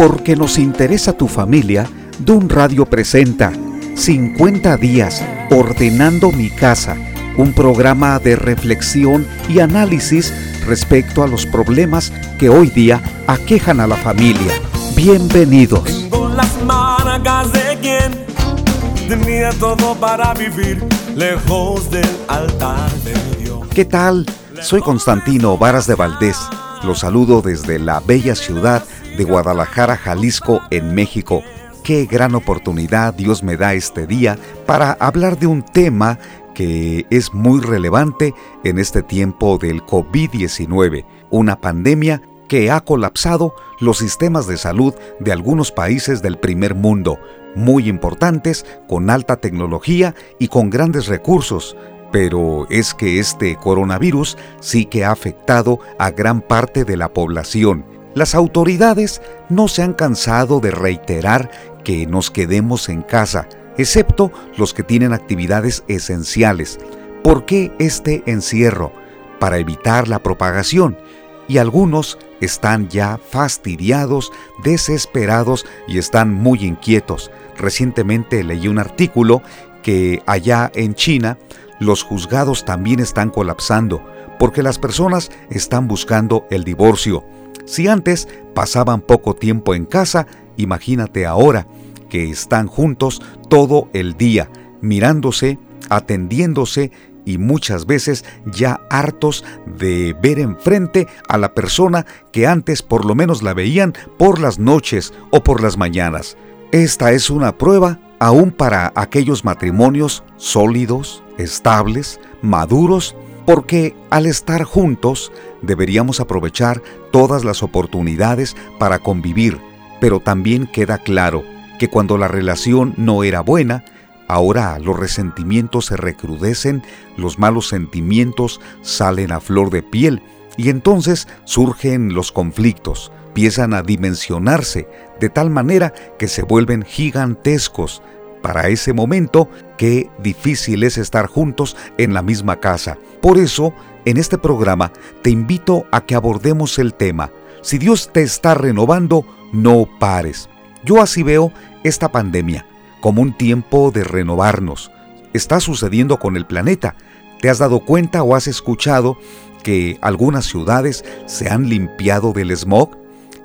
Porque nos interesa tu familia, Dun Radio presenta 50 días ordenando mi casa, un programa de reflexión y análisis respecto a los problemas que hoy día aquejan a la familia. Bienvenidos. Tengo las marcas de quien tenía todo para vivir lejos del altar de Dios. ¿Qué tal? Soy Constantino Varas de Valdés. Los saludo desde la bella ciudad de Guadalajara, Jalisco, en México. Qué gran oportunidad Dios me da este día para hablar de un tema que es muy relevante en este tiempo del COVID-19, una pandemia que ha colapsado los sistemas de salud de algunos países del primer mundo, muy importantes, con alta tecnología y con grandes recursos, pero es que este coronavirus sí que ha afectado a gran parte de la población. Las autoridades no se han cansado de reiterar que nos quedemos en casa, excepto los que tienen actividades esenciales. ¿Por qué este encierro? Para evitar la propagación. Y algunos están ya fastidiados, desesperados y están muy inquietos. Recientemente leí un artículo que allá en China los juzgados también están colapsando porque las personas están buscando el divorcio. Si antes pasaban poco tiempo en casa, imagínate ahora que están juntos todo el día, mirándose, atendiéndose y muchas veces ya hartos de ver enfrente a la persona que antes por lo menos la veían por las noches o por las mañanas. Esta es una prueba aún para aquellos matrimonios sólidos, estables, maduros, porque al estar juntos deberíamos aprovechar todas las oportunidades para convivir, pero también queda claro que cuando la relación no era buena, ahora los resentimientos se recrudecen, los malos sentimientos salen a flor de piel y entonces surgen los conflictos, empiezan a dimensionarse de tal manera que se vuelven gigantescos. Para ese momento, qué difícil es estar juntos en la misma casa. Por eso, en este programa te invito a que abordemos el tema. Si Dios te está renovando, no pares. Yo así veo esta pandemia, como un tiempo de renovarnos. Está sucediendo con el planeta. ¿Te has dado cuenta o has escuchado que algunas ciudades se han limpiado del smog?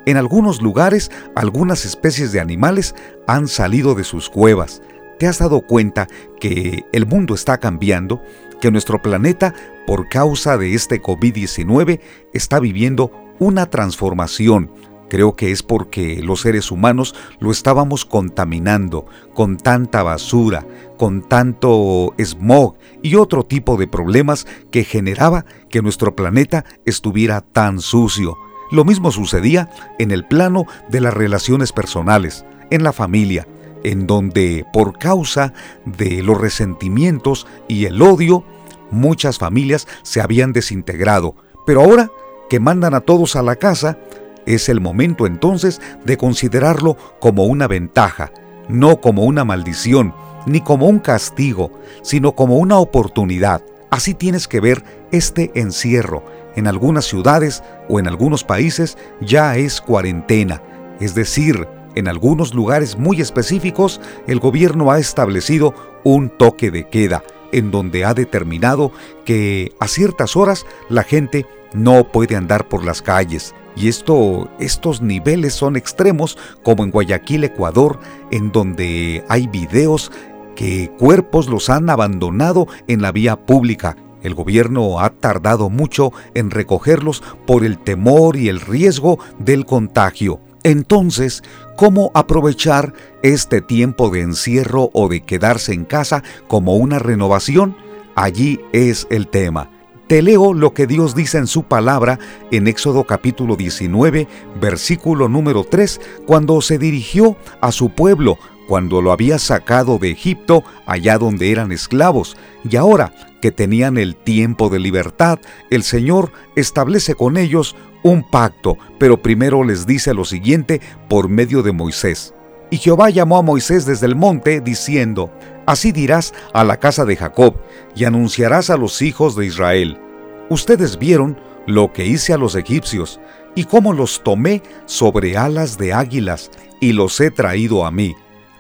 En algunos lugares, algunas especies de animales han salido de sus cuevas. ¿Te has dado cuenta que el mundo está cambiando? Que nuestro planeta, por causa de este COVID-19, está viviendo una transformación. Creo que es porque los seres humanos lo estábamos contaminando con tanta basura, con tanto smog y otro tipo de problemas que generaba que nuestro planeta estuviera tan sucio. Lo mismo sucedía en el plano de las relaciones personales, en la familia, en donde por causa de los resentimientos y el odio, muchas familias se habían desintegrado. Pero ahora que mandan a todos a la casa, es el momento entonces de considerarlo como una ventaja, no como una maldición, ni como un castigo, sino como una oportunidad. Así tienes que ver este encierro, en algunas ciudades o en algunos países ya es cuarentena, es decir, en algunos lugares muy específicos el gobierno ha establecido un toque de queda, en donde ha determinado que a ciertas horas la gente no puede andar por las calles. Y esto, estos niveles son extremos, como en Guayaquil, Ecuador, en donde hay videos que cuerpos los han abandonado en la vía pública el gobierno ha tardado mucho en recogerlos por el temor y el riesgo del contagio. Entonces, ¿cómo aprovechar este tiempo de encierro o de quedarse en casa como una renovación? Allí es el tema. Te leo lo que Dios dice en su palabra en Éxodo capítulo 19, versículo número 3, cuando se dirigió a su pueblo cuando lo había sacado de Egipto, allá donde eran esclavos, y ahora que tenían el tiempo de libertad, el Señor establece con ellos un pacto, pero primero les dice lo siguiente por medio de Moisés. Y Jehová llamó a Moisés desde el monte, diciendo, Así dirás a la casa de Jacob, y anunciarás a los hijos de Israel. Ustedes vieron lo que hice a los egipcios, y cómo los tomé sobre alas de águilas y los he traído a mí.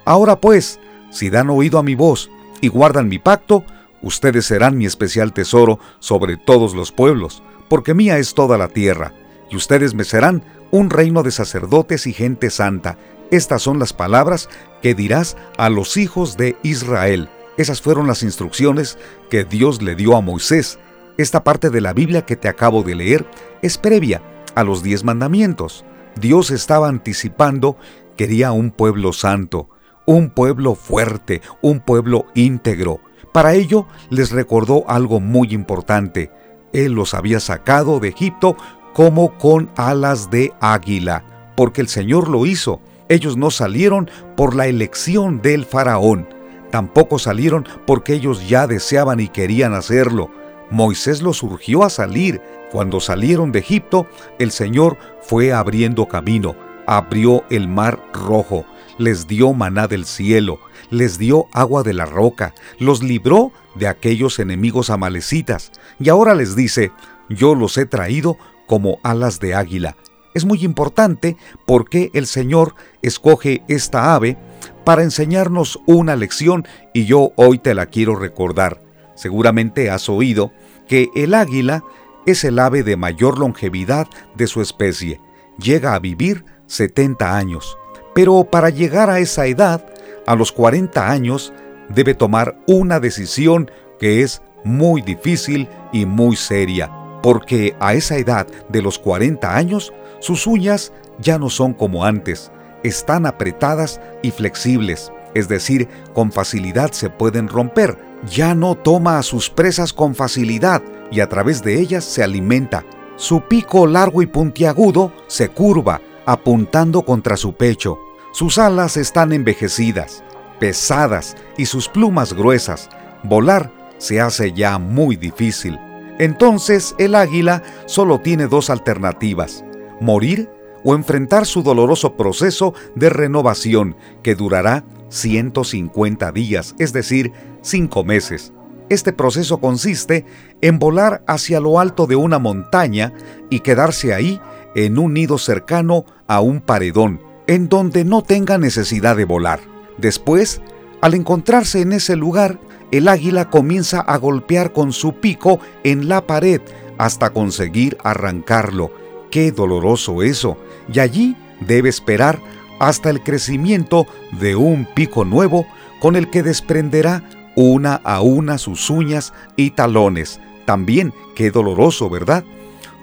Ahora pues, si dan oído a mi voz y guardan mi pacto, ustedes serán mi especial tesoro sobre todos los pueblos, porque mía es toda la tierra, y ustedes me serán un reino de sacerdotes y gente santa. Estas son las palabras que dirás a los hijos de Israel. Esas fueron las instrucciones que Dios le dio a Moisés. Esta parte de la Biblia que te acabo de leer es previa a los diez mandamientos. Dios estaba anticipando, quería un pueblo santo, un pueblo fuerte, un pueblo íntegro. Para ello les recordó algo muy importante. Él los había sacado de Egipto como con alas de águila, porque el Señor lo hizo. Ellos no salieron por la elección del faraón, tampoco salieron porque ellos ya deseaban y querían hacerlo. Moisés los urgió a salir. Cuando salieron de Egipto, el Señor fue abriendo camino, abrió el mar rojo, les dio maná del cielo, les dio agua de la roca, los libró de aquellos enemigos amalecitas, y ahora les dice, yo los he traído como alas de águila. Es muy importante porque el Señor escoge esta ave para enseñarnos una lección y yo hoy te la quiero recordar. Seguramente has oído que el águila es el ave de mayor longevidad de su especie. Llega a vivir 70 años. Pero para llegar a esa edad, a los 40 años, debe tomar una decisión que es muy difícil y muy seria porque a esa edad de los 40 años, sus uñas ya no son como antes, están apretadas y flexibles, es decir, con facilidad se pueden romper. Ya no toma a sus presas con facilidad y a través de ellas se alimenta. Su pico largo y puntiagudo se curva, apuntando contra su pecho. Sus alas están envejecidas, pesadas y sus plumas gruesas. Volar se hace ya muy difícil. Entonces el águila solo tiene dos alternativas, morir o enfrentar su doloroso proceso de renovación que durará 150 días, es decir, 5 meses. Este proceso consiste en volar hacia lo alto de una montaña y quedarse ahí en un nido cercano a un paredón, en donde no tenga necesidad de volar. Después, al encontrarse en ese lugar, el águila comienza a golpear con su pico en la pared hasta conseguir arrancarlo. ¡Qué doloroso eso! Y allí debe esperar hasta el crecimiento de un pico nuevo con el que desprenderá una a una sus uñas y talones. También qué doloroso, ¿verdad?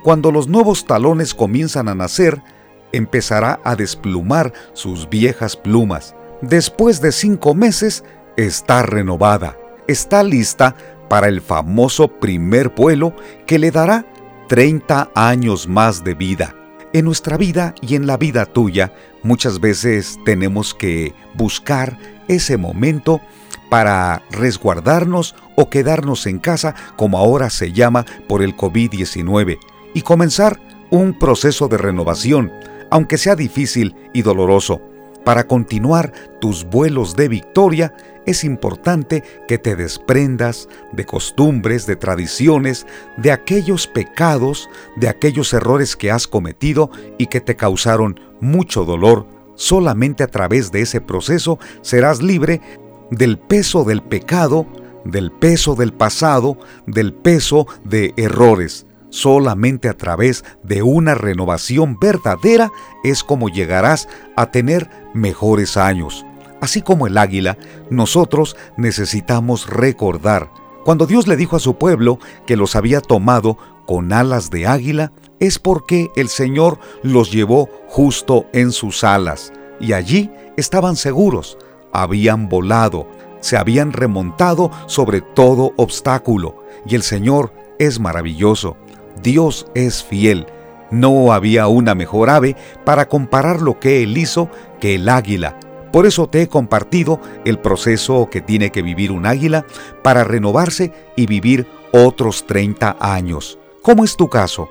Cuando los nuevos talones comienzan a nacer, empezará a desplumar sus viejas plumas. Después de cinco meses, está renovada está lista para el famoso primer vuelo que le dará 30 años más de vida. En nuestra vida y en la vida tuya muchas veces tenemos que buscar ese momento para resguardarnos o quedarnos en casa como ahora se llama por el COVID-19 y comenzar un proceso de renovación, aunque sea difícil y doloroso. Para continuar tus vuelos de victoria es importante que te desprendas de costumbres, de tradiciones, de aquellos pecados, de aquellos errores que has cometido y que te causaron mucho dolor. Solamente a través de ese proceso serás libre del peso del pecado, del peso del pasado, del peso de errores. Solamente a través de una renovación verdadera es como llegarás a tener mejores años. Así como el águila, nosotros necesitamos recordar. Cuando Dios le dijo a su pueblo que los había tomado con alas de águila, es porque el Señor los llevó justo en sus alas, y allí estaban seguros, habían volado, se habían remontado sobre todo obstáculo, y el Señor es maravilloso. Dios es fiel. No había una mejor ave para comparar lo que él hizo que el águila. Por eso te he compartido el proceso que tiene que vivir un águila para renovarse y vivir otros 30 años. ¿Cómo es tu caso?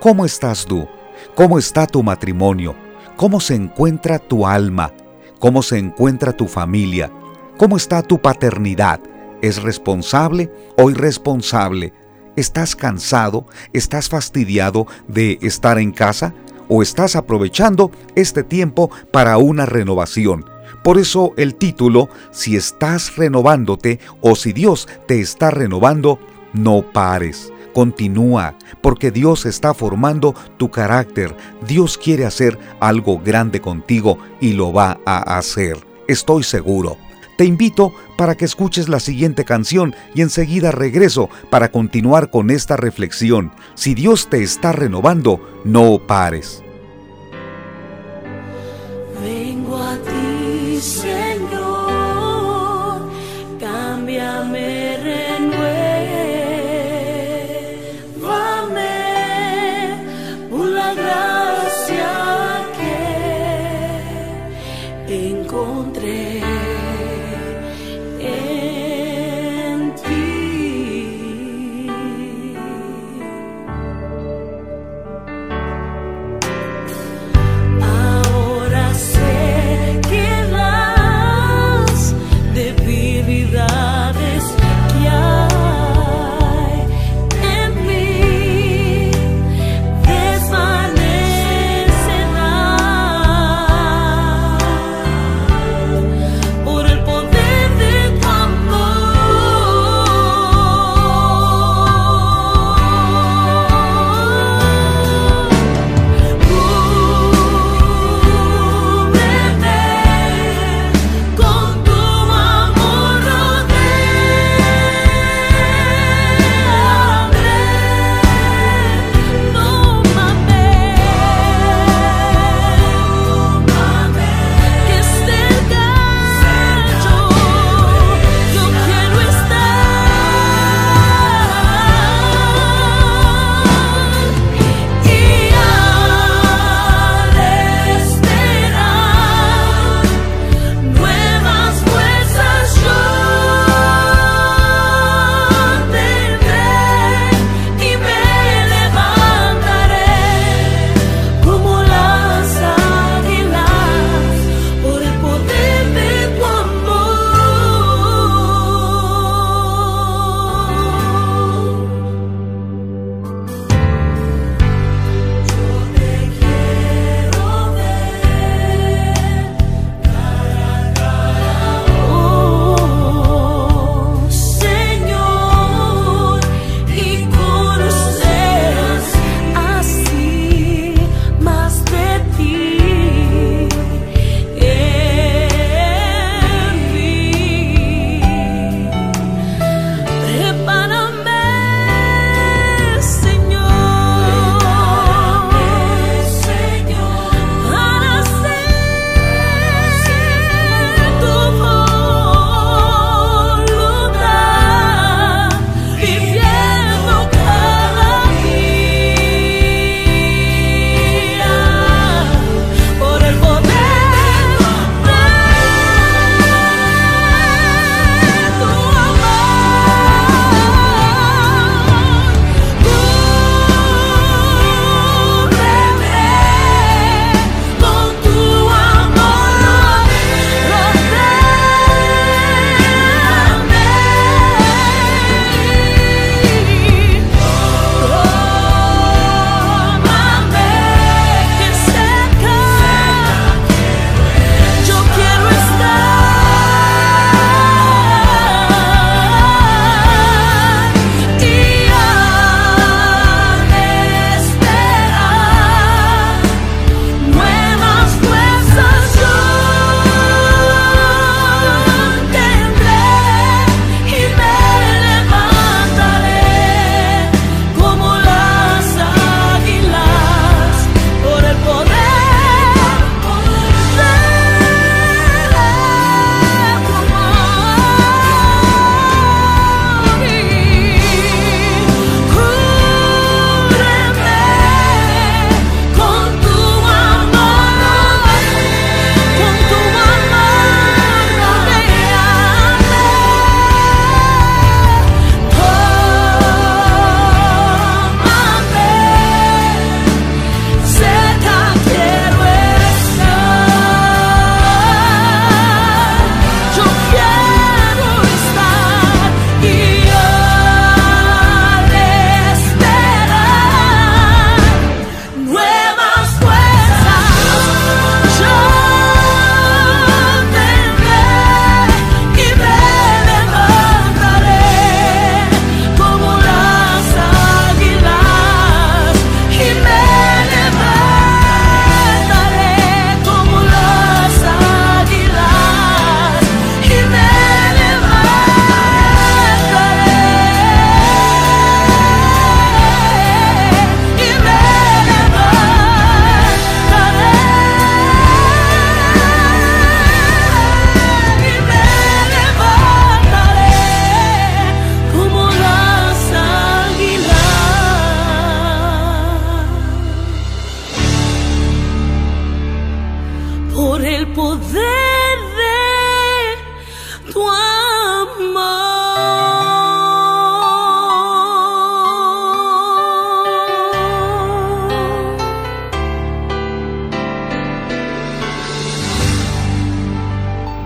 ¿Cómo estás tú? ¿Cómo está tu matrimonio? ¿Cómo se encuentra tu alma? ¿Cómo se encuentra tu familia? ¿Cómo está tu paternidad? ¿Es responsable o irresponsable? ¿Estás cansado? ¿Estás fastidiado de estar en casa? o estás aprovechando este tiempo para una renovación. Por eso el título, si estás renovándote o si Dios te está renovando, no pares. Continúa, porque Dios está formando tu carácter. Dios quiere hacer algo grande contigo y lo va a hacer. Estoy seguro. Te invito para que escuches la siguiente canción y enseguida regreso para continuar con esta reflexión. Si Dios te está renovando, no pares.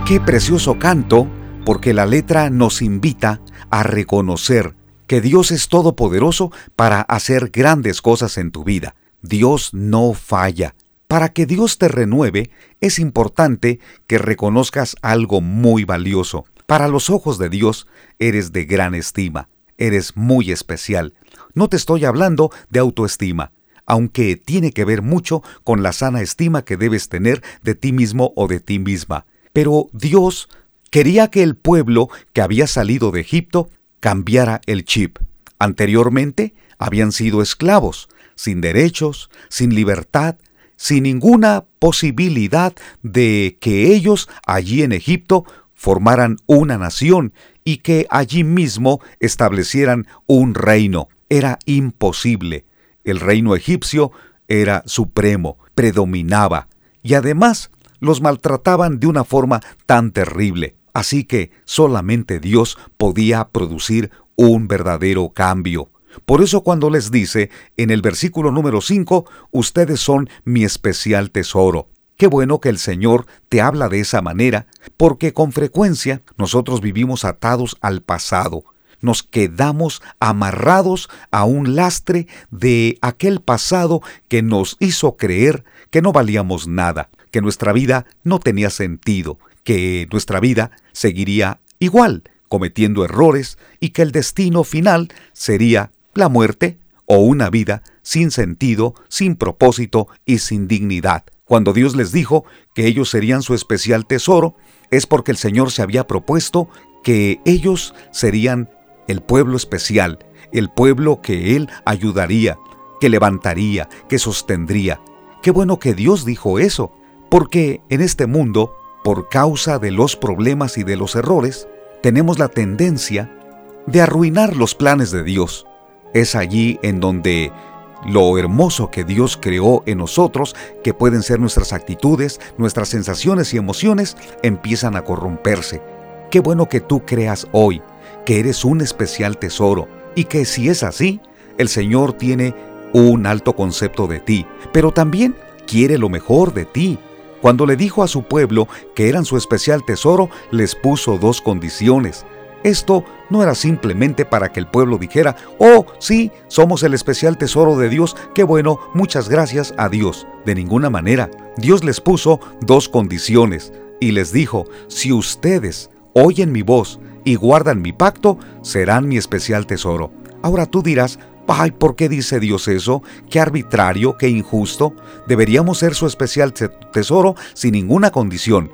Qué precioso canto, porque la letra nos invita a reconocer que Dios es todopoderoso para hacer grandes cosas en tu vida. Dios no falla. Para que Dios te renueve, es importante que reconozcas algo muy valioso. Para los ojos de Dios, eres de gran estima, eres muy especial. No te estoy hablando de autoestima, aunque tiene que ver mucho con la sana estima que debes tener de ti mismo o de ti misma. Pero Dios quería que el pueblo que había salido de Egipto cambiara el chip. Anteriormente habían sido esclavos, sin derechos, sin libertad, sin ninguna posibilidad de que ellos allí en Egipto formaran una nación y que allí mismo establecieran un reino. Era imposible. El reino egipcio era supremo, predominaba, y además los maltrataban de una forma tan terrible. Así que solamente Dios podía producir un verdadero cambio. Por eso cuando les dice en el versículo número 5, ustedes son mi especial tesoro. Qué bueno que el Señor te habla de esa manera, porque con frecuencia nosotros vivimos atados al pasado. Nos quedamos amarrados a un lastre de aquel pasado que nos hizo creer que no valíamos nada, que nuestra vida no tenía sentido, que nuestra vida seguiría igual, cometiendo errores y que el destino final sería la muerte o una vida sin sentido, sin propósito y sin dignidad. Cuando Dios les dijo que ellos serían su especial tesoro, es porque el Señor se había propuesto que ellos serían el pueblo especial, el pueblo que Él ayudaría, que levantaría, que sostendría. Qué bueno que Dios dijo eso, porque en este mundo, por causa de los problemas y de los errores, tenemos la tendencia de arruinar los planes de Dios. Es allí en donde lo hermoso que Dios creó en nosotros, que pueden ser nuestras actitudes, nuestras sensaciones y emociones, empiezan a corromperse. Qué bueno que tú creas hoy que eres un especial tesoro y que si es así, el Señor tiene un alto concepto de ti, pero también quiere lo mejor de ti. Cuando le dijo a su pueblo que eran su especial tesoro, les puso dos condiciones. Esto no era simplemente para que el pueblo dijera, oh, sí, somos el especial tesoro de Dios, qué bueno, muchas gracias a Dios. De ninguna manera, Dios les puso dos condiciones y les dijo, si ustedes oyen mi voz y guardan mi pacto, serán mi especial tesoro. Ahora tú dirás, ay, ¿por qué dice Dios eso? Qué arbitrario, qué injusto. Deberíamos ser su especial tesoro sin ninguna condición.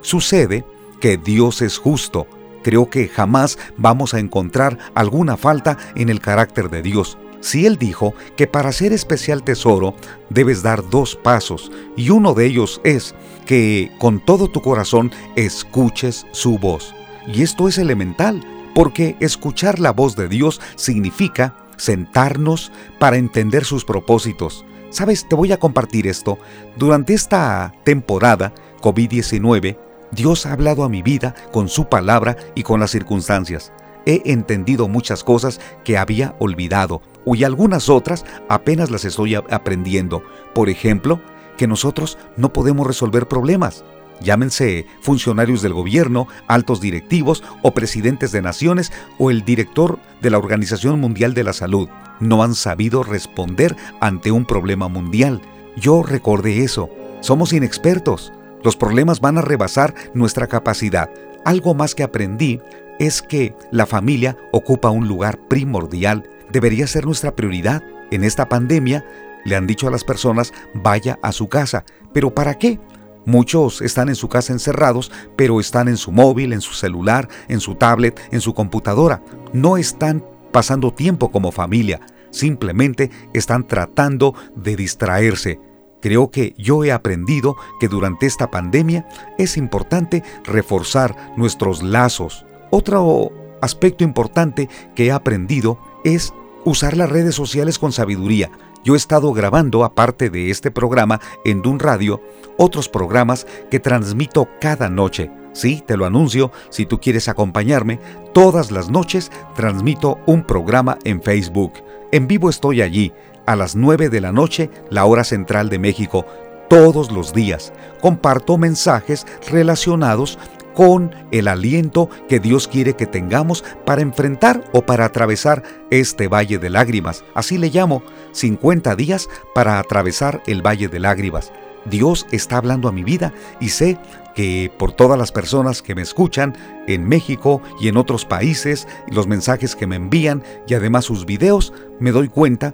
Sucede que Dios es justo creo que jamás vamos a encontrar alguna falta en el carácter de Dios. Si Él dijo que para ser especial tesoro debes dar dos pasos y uno de ellos es que con todo tu corazón escuches su voz. Y esto es elemental, porque escuchar la voz de Dios significa sentarnos para entender sus propósitos. Sabes, te voy a compartir esto. Durante esta temporada COVID-19, Dios ha hablado a mi vida con su palabra y con las circunstancias. He entendido muchas cosas que había olvidado y algunas otras apenas las estoy aprendiendo. Por ejemplo, que nosotros no podemos resolver problemas. Llámense funcionarios del gobierno, altos directivos o presidentes de naciones o el director de la Organización Mundial de la Salud. No han sabido responder ante un problema mundial. Yo recordé eso. Somos inexpertos. Los problemas van a rebasar nuestra capacidad. Algo más que aprendí es que la familia ocupa un lugar primordial. Debería ser nuestra prioridad. En esta pandemia le han dicho a las personas vaya a su casa. ¿Pero para qué? Muchos están en su casa encerrados, pero están en su móvil, en su celular, en su tablet, en su computadora. No están pasando tiempo como familia, simplemente están tratando de distraerse. Creo que yo he aprendido que durante esta pandemia es importante reforzar nuestros lazos. Otro aspecto importante que he aprendido es usar las redes sociales con sabiduría. yo he estado grabando, aparte de este programa, en Dun Radio, otros programas que transmito cada noche. Sí, te lo anuncio, si tú quieres acompañarme, todas las noches transmito un programa en Facebook. En vivo estoy allí, a las 9 de la noche, la hora central de México, todos los días. Comparto mensajes relacionados con el aliento que Dios quiere que tengamos para enfrentar o para atravesar este valle de lágrimas. Así le llamo, 50 días para atravesar el valle de lágrimas. Dios está hablando a mi vida y sé que por todas las personas que me escuchan en México y en otros países, los mensajes que me envían y además sus videos, me doy cuenta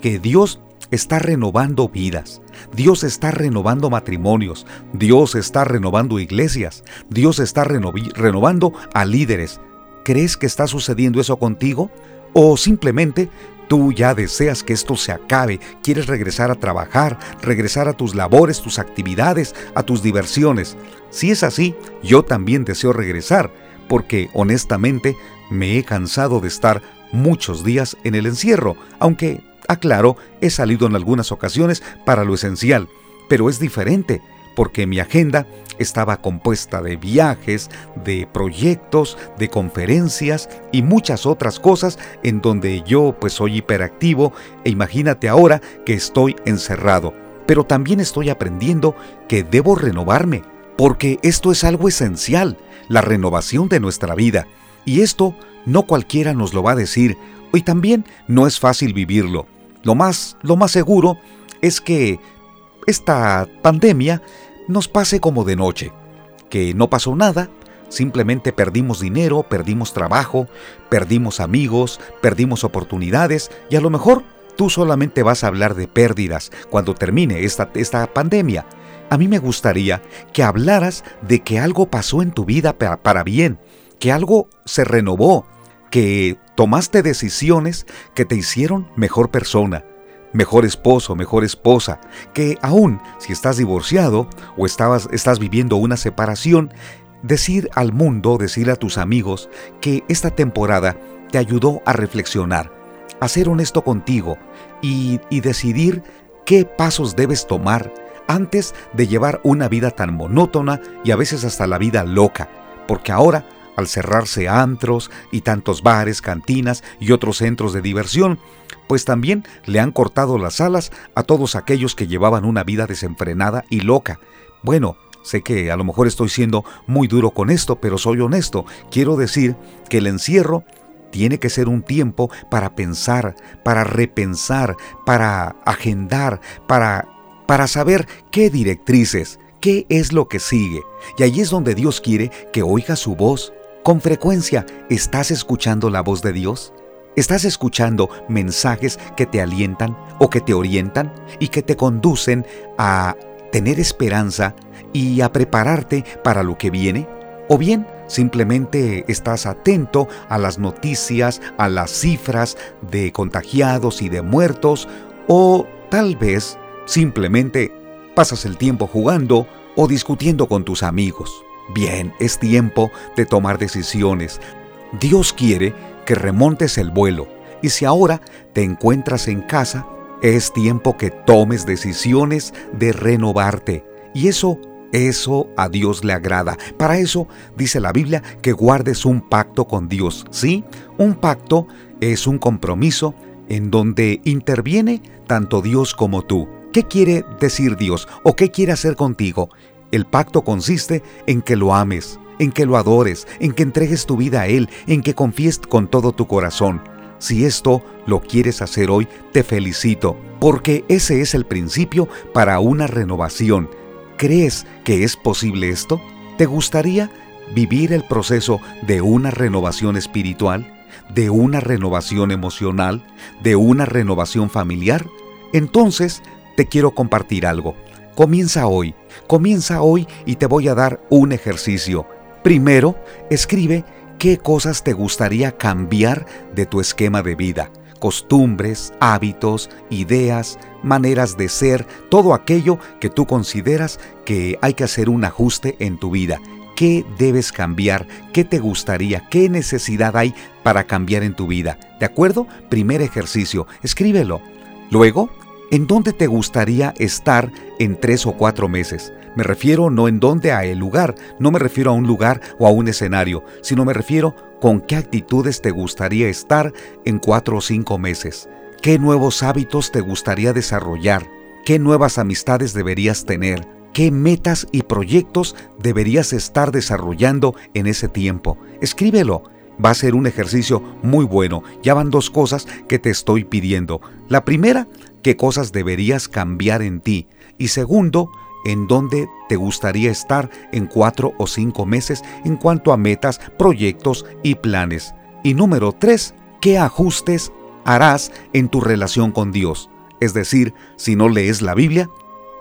que Dios está renovando vidas, Dios está renovando matrimonios, Dios está renovando iglesias, Dios está renovando a líderes. ¿Crees que está sucediendo eso contigo? ¿O simplemente tú ya deseas que esto se acabe, quieres regresar a trabajar, regresar a tus labores, tus actividades, a tus diversiones? Si es así, yo también deseo regresar, porque honestamente me he cansado de estar muchos días en el encierro, aunque Aclaro, he salido en algunas ocasiones para lo esencial, pero es diferente porque mi agenda estaba compuesta de viajes, de proyectos, de conferencias y muchas otras cosas en donde yo pues soy hiperactivo e imagínate ahora que estoy encerrado. Pero también estoy aprendiendo que debo renovarme, porque esto es algo esencial, la renovación de nuestra vida. Y esto no cualquiera nos lo va a decir, y también no es fácil vivirlo. Lo más, lo más seguro es que esta pandemia nos pase como de noche, que no pasó nada, simplemente perdimos dinero, perdimos trabajo, perdimos amigos, perdimos oportunidades y a lo mejor tú solamente vas a hablar de pérdidas cuando termine esta, esta pandemia. A mí me gustaría que hablaras de que algo pasó en tu vida para, para bien, que algo se renovó, que tomaste decisiones que te hicieron mejor persona, mejor esposo, mejor esposa, que aún si estás divorciado o estabas, estás viviendo una separación, decir al mundo, decir a tus amigos que esta temporada te ayudó a reflexionar, a ser honesto contigo y, y decidir qué pasos debes tomar antes de llevar una vida tan monótona y a veces hasta la vida loca, porque ahora al cerrarse antros y tantos bares, cantinas y otros centros de diversión, pues también le han cortado las alas a todos aquellos que llevaban una vida desenfrenada y loca. Bueno, sé que a lo mejor estoy siendo muy duro con esto, pero soy honesto. Quiero decir que el encierro tiene que ser un tiempo para pensar, para repensar, para agendar, para para saber qué directrices, qué es lo que sigue. Y ahí es donde Dios quiere que oiga su voz, con frecuencia, ¿estás escuchando la voz de Dios? ¿Estás escuchando mensajes que te alientan o que te orientan y que te conducen a tener esperanza y a prepararte para lo que viene? ¿O bien simplemente estás atento a las noticias, a las cifras de contagiados y de muertos? ¿O tal vez simplemente pasas el tiempo jugando o discutiendo con tus amigos? Bien, es tiempo de tomar decisiones. Dios quiere que remontes el vuelo y si ahora te encuentras en casa, es tiempo que tomes decisiones de renovarte. Y eso, eso a Dios le agrada. Para eso dice la Biblia que guardes un pacto con Dios. ¿Sí? Un pacto es un compromiso en donde interviene tanto Dios como tú. ¿Qué quiere decir Dios o qué quiere hacer contigo? El pacto consiste en que lo ames, en que lo adores, en que entregues tu vida a Él, en que confíes con todo tu corazón. Si esto lo quieres hacer hoy, te felicito, porque ese es el principio para una renovación. ¿Crees que es posible esto? ¿Te gustaría vivir el proceso de una renovación espiritual, de una renovación emocional, de una renovación familiar? Entonces, te quiero compartir algo. Comienza hoy, comienza hoy y te voy a dar un ejercicio. Primero, escribe qué cosas te gustaría cambiar de tu esquema de vida. Costumbres, hábitos, ideas, maneras de ser, todo aquello que tú consideras que hay que hacer un ajuste en tu vida. ¿Qué debes cambiar? ¿Qué te gustaría? ¿Qué necesidad hay para cambiar en tu vida? ¿De acuerdo? Primer ejercicio, escríbelo. Luego, ¿En dónde te gustaría estar en tres o cuatro meses? Me refiero no en dónde a el lugar, no me refiero a un lugar o a un escenario, sino me refiero con qué actitudes te gustaría estar en cuatro o cinco meses. ¿Qué nuevos hábitos te gustaría desarrollar? ¿Qué nuevas amistades deberías tener? ¿Qué metas y proyectos deberías estar desarrollando en ese tiempo? Escríbelo. Va a ser un ejercicio muy bueno. Ya van dos cosas que te estoy pidiendo. La primera, qué cosas deberías cambiar en ti. Y segundo, en dónde te gustaría estar en cuatro o cinco meses en cuanto a metas, proyectos y planes. Y número tres, qué ajustes harás en tu relación con Dios. Es decir, si no lees la Biblia,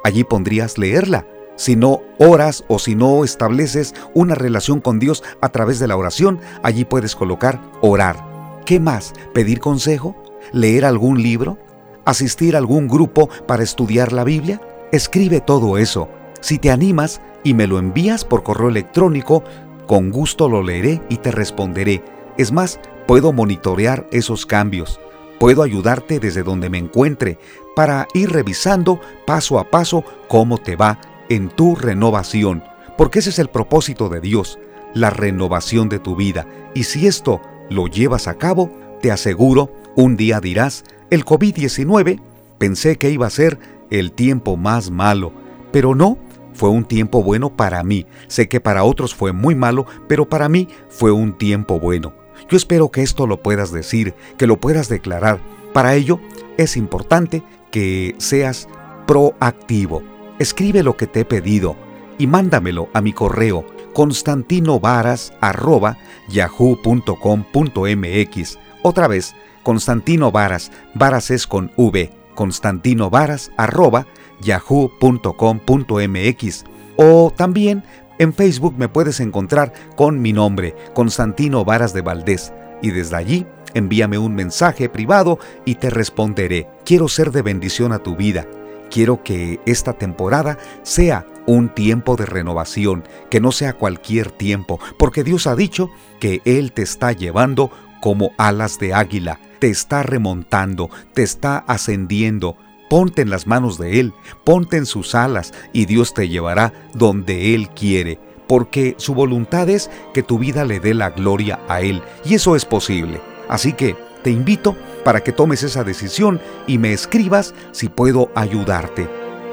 allí pondrías leerla. Si no oras o si no estableces una relación con Dios a través de la oración, allí puedes colocar orar. ¿Qué más? ¿Pedir consejo? ¿Leer algún libro? ¿Asistir a algún grupo para estudiar la Biblia? Escribe todo eso. Si te animas y me lo envías por correo electrónico, con gusto lo leeré y te responderé. Es más, puedo monitorear esos cambios. Puedo ayudarte desde donde me encuentre para ir revisando paso a paso cómo te va en tu renovación, porque ese es el propósito de Dios, la renovación de tu vida. Y si esto lo llevas a cabo, te aseguro, un día dirás, el COVID-19 pensé que iba a ser el tiempo más malo, pero no, fue un tiempo bueno para mí. Sé que para otros fue muy malo, pero para mí fue un tiempo bueno. Yo espero que esto lo puedas decir, que lo puedas declarar. Para ello es importante que seas proactivo. Escribe lo que te he pedido y mándamelo a mi correo constantinovaras.yahoo.com.mx. Otra vez, Constantino Varas, Varas es con V, constantinovaras.yahoo.com.mx. O también en Facebook me puedes encontrar con mi nombre, Constantino Varas de Valdés, y desde allí envíame un mensaje privado y te responderé. Quiero ser de bendición a tu vida. Quiero que esta temporada sea un tiempo de renovación, que no sea cualquier tiempo, porque Dios ha dicho que Él te está llevando como alas de águila, te está remontando, te está ascendiendo, Ponte en las manos de Él, ponte en sus alas y Dios te llevará donde Él quiere, porque su voluntad es que tu vida le dé la gloria a Él y eso es posible. Así que te invito para que tomes esa decisión y me escribas si puedo ayudarte.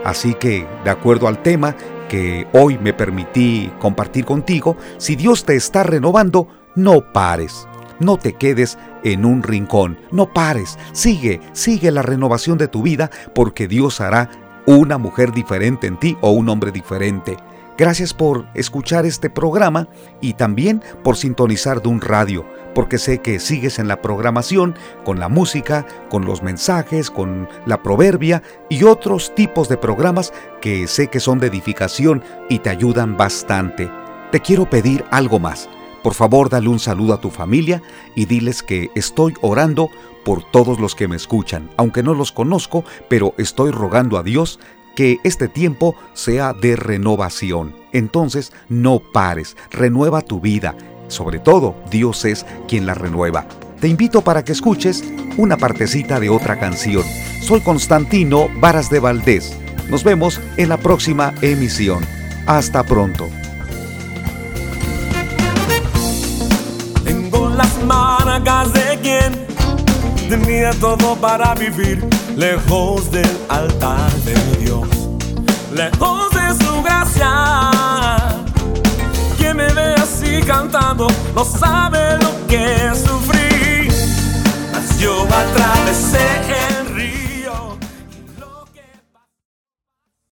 Así que, de acuerdo al tema que hoy me permití compartir contigo, si Dios te está renovando, no pares. No te quedes en un rincón, no pares, sigue, sigue la renovación de tu vida porque Dios hará una mujer diferente en ti o un hombre diferente. Gracias por escuchar este programa y también por sintonizar de un radio, porque sé que sigues en la programación con la música, con los mensajes, con la proverbia y otros tipos de programas que sé que son de edificación y te ayudan bastante. Te quiero pedir algo más. Por favor, dale un saludo a tu familia y diles que estoy orando por todos los que me escuchan, aunque no los conozco, pero estoy rogando a Dios que este tiempo sea de renovación. Entonces, no pares, renueva tu vida. Sobre todo, Dios es quien la renueva. Te invito para que escuches una partecita de otra canción. Soy Constantino Varas de Valdés. Nos vemos en la próxima emisión. Hasta pronto. Tenía todo para vivir lejos del altar de Dios, lejos de su gracia. Quien me ve así cantando no sabe lo que sufrí, mas yo atravesé